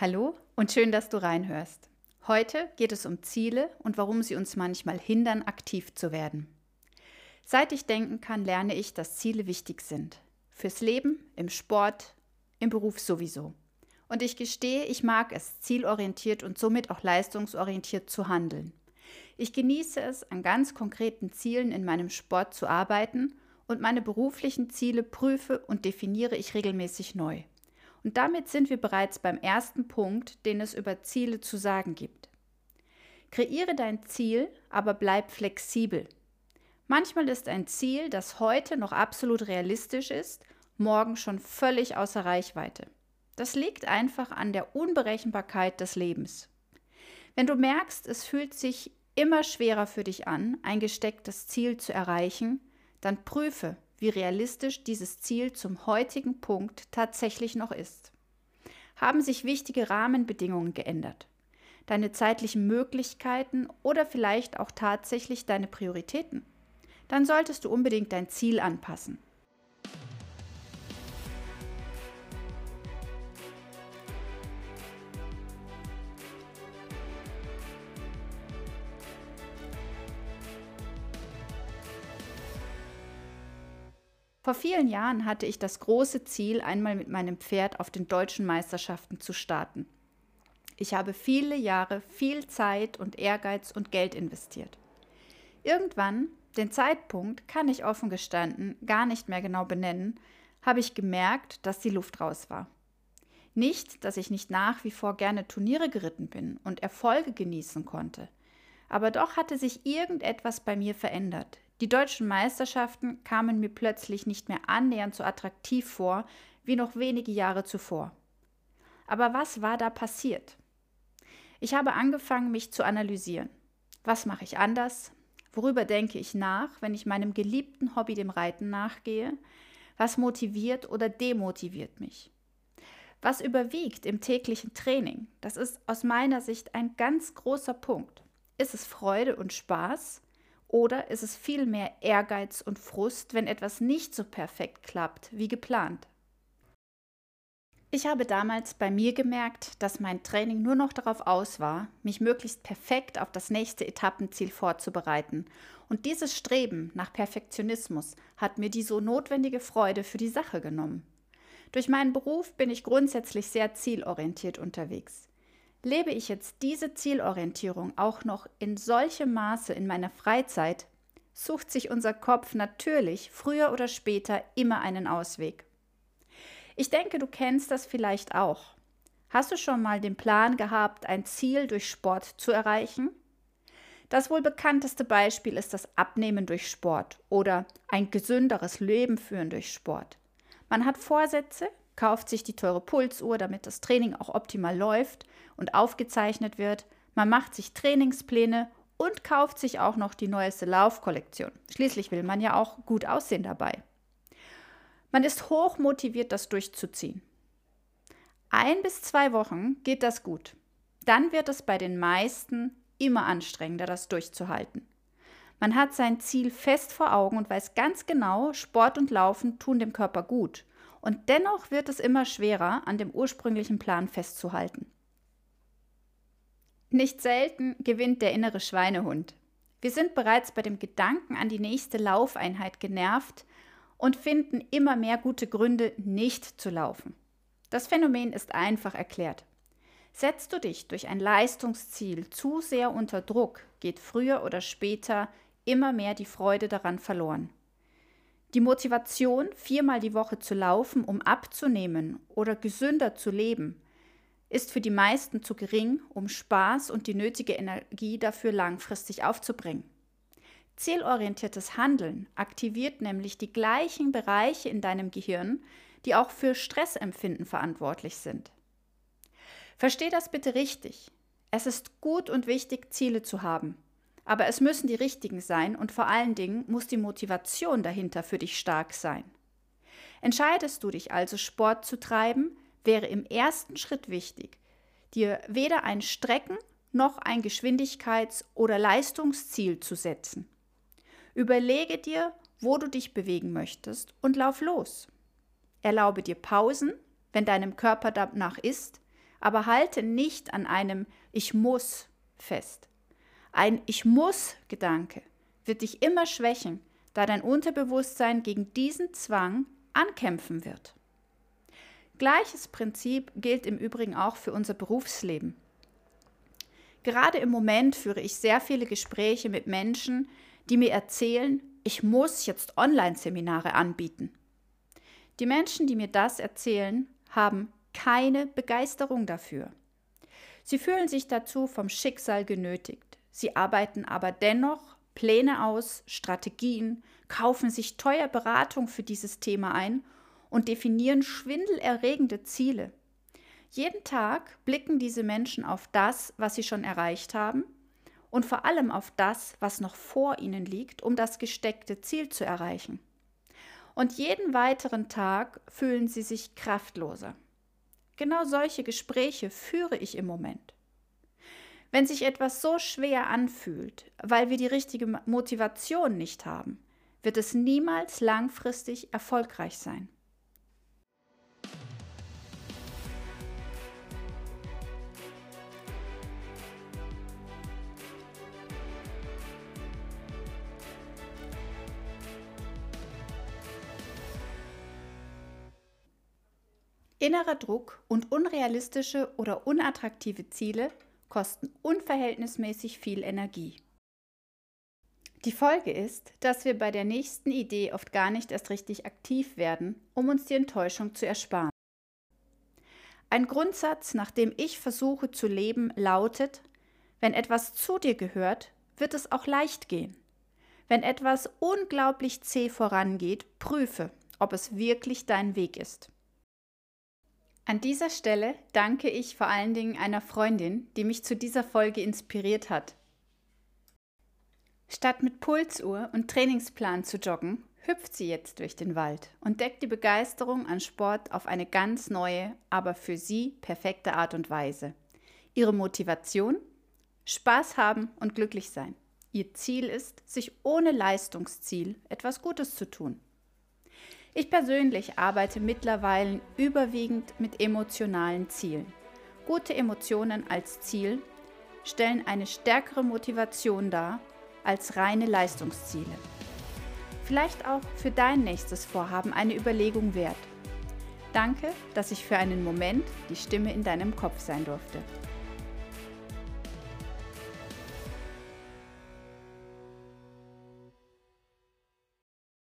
Hallo und schön, dass du reinhörst. Heute geht es um Ziele und warum sie uns manchmal hindern, aktiv zu werden. Seit ich denken kann, lerne ich, dass Ziele wichtig sind. Fürs Leben, im Sport, im Beruf sowieso. Und ich gestehe, ich mag es, zielorientiert und somit auch leistungsorientiert zu handeln. Ich genieße es, an ganz konkreten Zielen in meinem Sport zu arbeiten und meine beruflichen Ziele prüfe und definiere ich regelmäßig neu. Und damit sind wir bereits beim ersten Punkt, den es über Ziele zu sagen gibt. Kreiere dein Ziel, aber bleib flexibel. Manchmal ist ein Ziel, das heute noch absolut realistisch ist, morgen schon völlig außer Reichweite. Das liegt einfach an der Unberechenbarkeit des Lebens. Wenn du merkst, es fühlt sich immer schwerer für dich an, ein gestecktes Ziel zu erreichen, dann prüfe, wie realistisch dieses Ziel zum heutigen Punkt tatsächlich noch ist. Haben sich wichtige Rahmenbedingungen geändert? Deine zeitlichen Möglichkeiten oder vielleicht auch tatsächlich deine Prioritäten? Dann solltest du unbedingt dein Ziel anpassen. Vor vielen Jahren hatte ich das große Ziel, einmal mit meinem Pferd auf den deutschen Meisterschaften zu starten. Ich habe viele Jahre viel Zeit und Ehrgeiz und Geld investiert. Irgendwann, den Zeitpunkt kann ich offen gestanden gar nicht mehr genau benennen, habe ich gemerkt, dass die Luft raus war. Nicht, dass ich nicht nach wie vor gerne Turniere geritten bin und Erfolge genießen konnte, aber doch hatte sich irgendetwas bei mir verändert. Die deutschen Meisterschaften kamen mir plötzlich nicht mehr annähernd so attraktiv vor wie noch wenige Jahre zuvor. Aber was war da passiert? Ich habe angefangen, mich zu analysieren. Was mache ich anders? Worüber denke ich nach, wenn ich meinem geliebten Hobby dem Reiten nachgehe? Was motiviert oder demotiviert mich? Was überwiegt im täglichen Training? Das ist aus meiner Sicht ein ganz großer Punkt. Ist es Freude und Spaß oder ist es vielmehr Ehrgeiz und Frust, wenn etwas nicht so perfekt klappt wie geplant? Ich habe damals bei mir gemerkt, dass mein Training nur noch darauf aus war, mich möglichst perfekt auf das nächste Etappenziel vorzubereiten. Und dieses Streben nach Perfektionismus hat mir die so notwendige Freude für die Sache genommen. Durch meinen Beruf bin ich grundsätzlich sehr zielorientiert unterwegs. Lebe ich jetzt diese Zielorientierung auch noch in solchem Maße in meiner Freizeit, sucht sich unser Kopf natürlich früher oder später immer einen Ausweg. Ich denke, du kennst das vielleicht auch. Hast du schon mal den Plan gehabt, ein Ziel durch Sport zu erreichen? Das wohl bekannteste Beispiel ist das Abnehmen durch Sport oder ein gesünderes Leben führen durch Sport. Man hat Vorsätze, kauft sich die teure Pulsuhr, damit das Training auch optimal läuft und aufgezeichnet wird. Man macht sich Trainingspläne und kauft sich auch noch die neueste Laufkollektion. Schließlich will man ja auch gut aussehen dabei. Man ist hoch motiviert, das durchzuziehen. Ein bis zwei Wochen geht das gut. Dann wird es bei den meisten immer anstrengender, das durchzuhalten. Man hat sein Ziel fest vor Augen und weiß ganz genau, Sport und Laufen tun dem Körper gut. Und dennoch wird es immer schwerer, an dem ursprünglichen Plan festzuhalten. Nicht selten gewinnt der innere Schweinehund. Wir sind bereits bei dem Gedanken an die nächste Laufeinheit genervt und finden immer mehr gute Gründe, nicht zu laufen. Das Phänomen ist einfach erklärt. Setzt du dich durch ein Leistungsziel zu sehr unter Druck, geht früher oder später immer mehr die Freude daran verloren. Die Motivation, viermal die Woche zu laufen, um abzunehmen oder gesünder zu leben, ist für die meisten zu gering, um Spaß und die nötige Energie dafür langfristig aufzubringen. Zielorientiertes Handeln aktiviert nämlich die gleichen Bereiche in deinem Gehirn, die auch für Stressempfinden verantwortlich sind. Versteh das bitte richtig. Es ist gut und wichtig, Ziele zu haben. Aber es müssen die richtigen sein und vor allen Dingen muss die Motivation dahinter für dich stark sein. Entscheidest du dich also, Sport zu treiben, wäre im ersten Schritt wichtig, dir weder ein Strecken- noch ein Geschwindigkeits- oder Leistungsziel zu setzen. Überlege dir, wo du dich bewegen möchtest und lauf los. Erlaube dir Pausen, wenn deinem Körper danach ist, aber halte nicht an einem Ich muss fest. Ein Ich muss Gedanke wird dich immer schwächen, da dein Unterbewusstsein gegen diesen Zwang ankämpfen wird. Gleiches Prinzip gilt im Übrigen auch für unser Berufsleben. Gerade im Moment führe ich sehr viele Gespräche mit Menschen, die mir erzählen, ich muss jetzt Online-Seminare anbieten. Die Menschen, die mir das erzählen, haben keine Begeisterung dafür. Sie fühlen sich dazu vom Schicksal genötigt. Sie arbeiten aber dennoch Pläne aus, Strategien, kaufen sich teuer Beratung für dieses Thema ein und definieren schwindelerregende Ziele. Jeden Tag blicken diese Menschen auf das, was sie schon erreicht haben und vor allem auf das, was noch vor ihnen liegt, um das gesteckte Ziel zu erreichen. Und jeden weiteren Tag fühlen sie sich kraftloser. Genau solche Gespräche führe ich im Moment. Wenn sich etwas so schwer anfühlt, weil wir die richtige Motivation nicht haben, wird es niemals langfristig erfolgreich sein. Innerer Druck und unrealistische oder unattraktive Ziele kosten unverhältnismäßig viel Energie. Die Folge ist, dass wir bei der nächsten Idee oft gar nicht erst richtig aktiv werden, um uns die Enttäuschung zu ersparen. Ein Grundsatz, nach dem ich versuche zu leben, lautet, wenn etwas zu dir gehört, wird es auch leicht gehen. Wenn etwas unglaublich zäh vorangeht, prüfe, ob es wirklich dein Weg ist. An dieser Stelle danke ich vor allen Dingen einer Freundin, die mich zu dieser Folge inspiriert hat. Statt mit Pulsuhr und Trainingsplan zu joggen, hüpft sie jetzt durch den Wald und deckt die Begeisterung an Sport auf eine ganz neue, aber für sie perfekte Art und Weise. Ihre Motivation? Spaß haben und glücklich sein. Ihr Ziel ist, sich ohne Leistungsziel etwas Gutes zu tun. Ich persönlich arbeite mittlerweile überwiegend mit emotionalen Zielen. Gute Emotionen als Ziel stellen eine stärkere Motivation dar als reine Leistungsziele. Vielleicht auch für dein nächstes Vorhaben eine Überlegung wert. Danke, dass ich für einen Moment die Stimme in deinem Kopf sein durfte.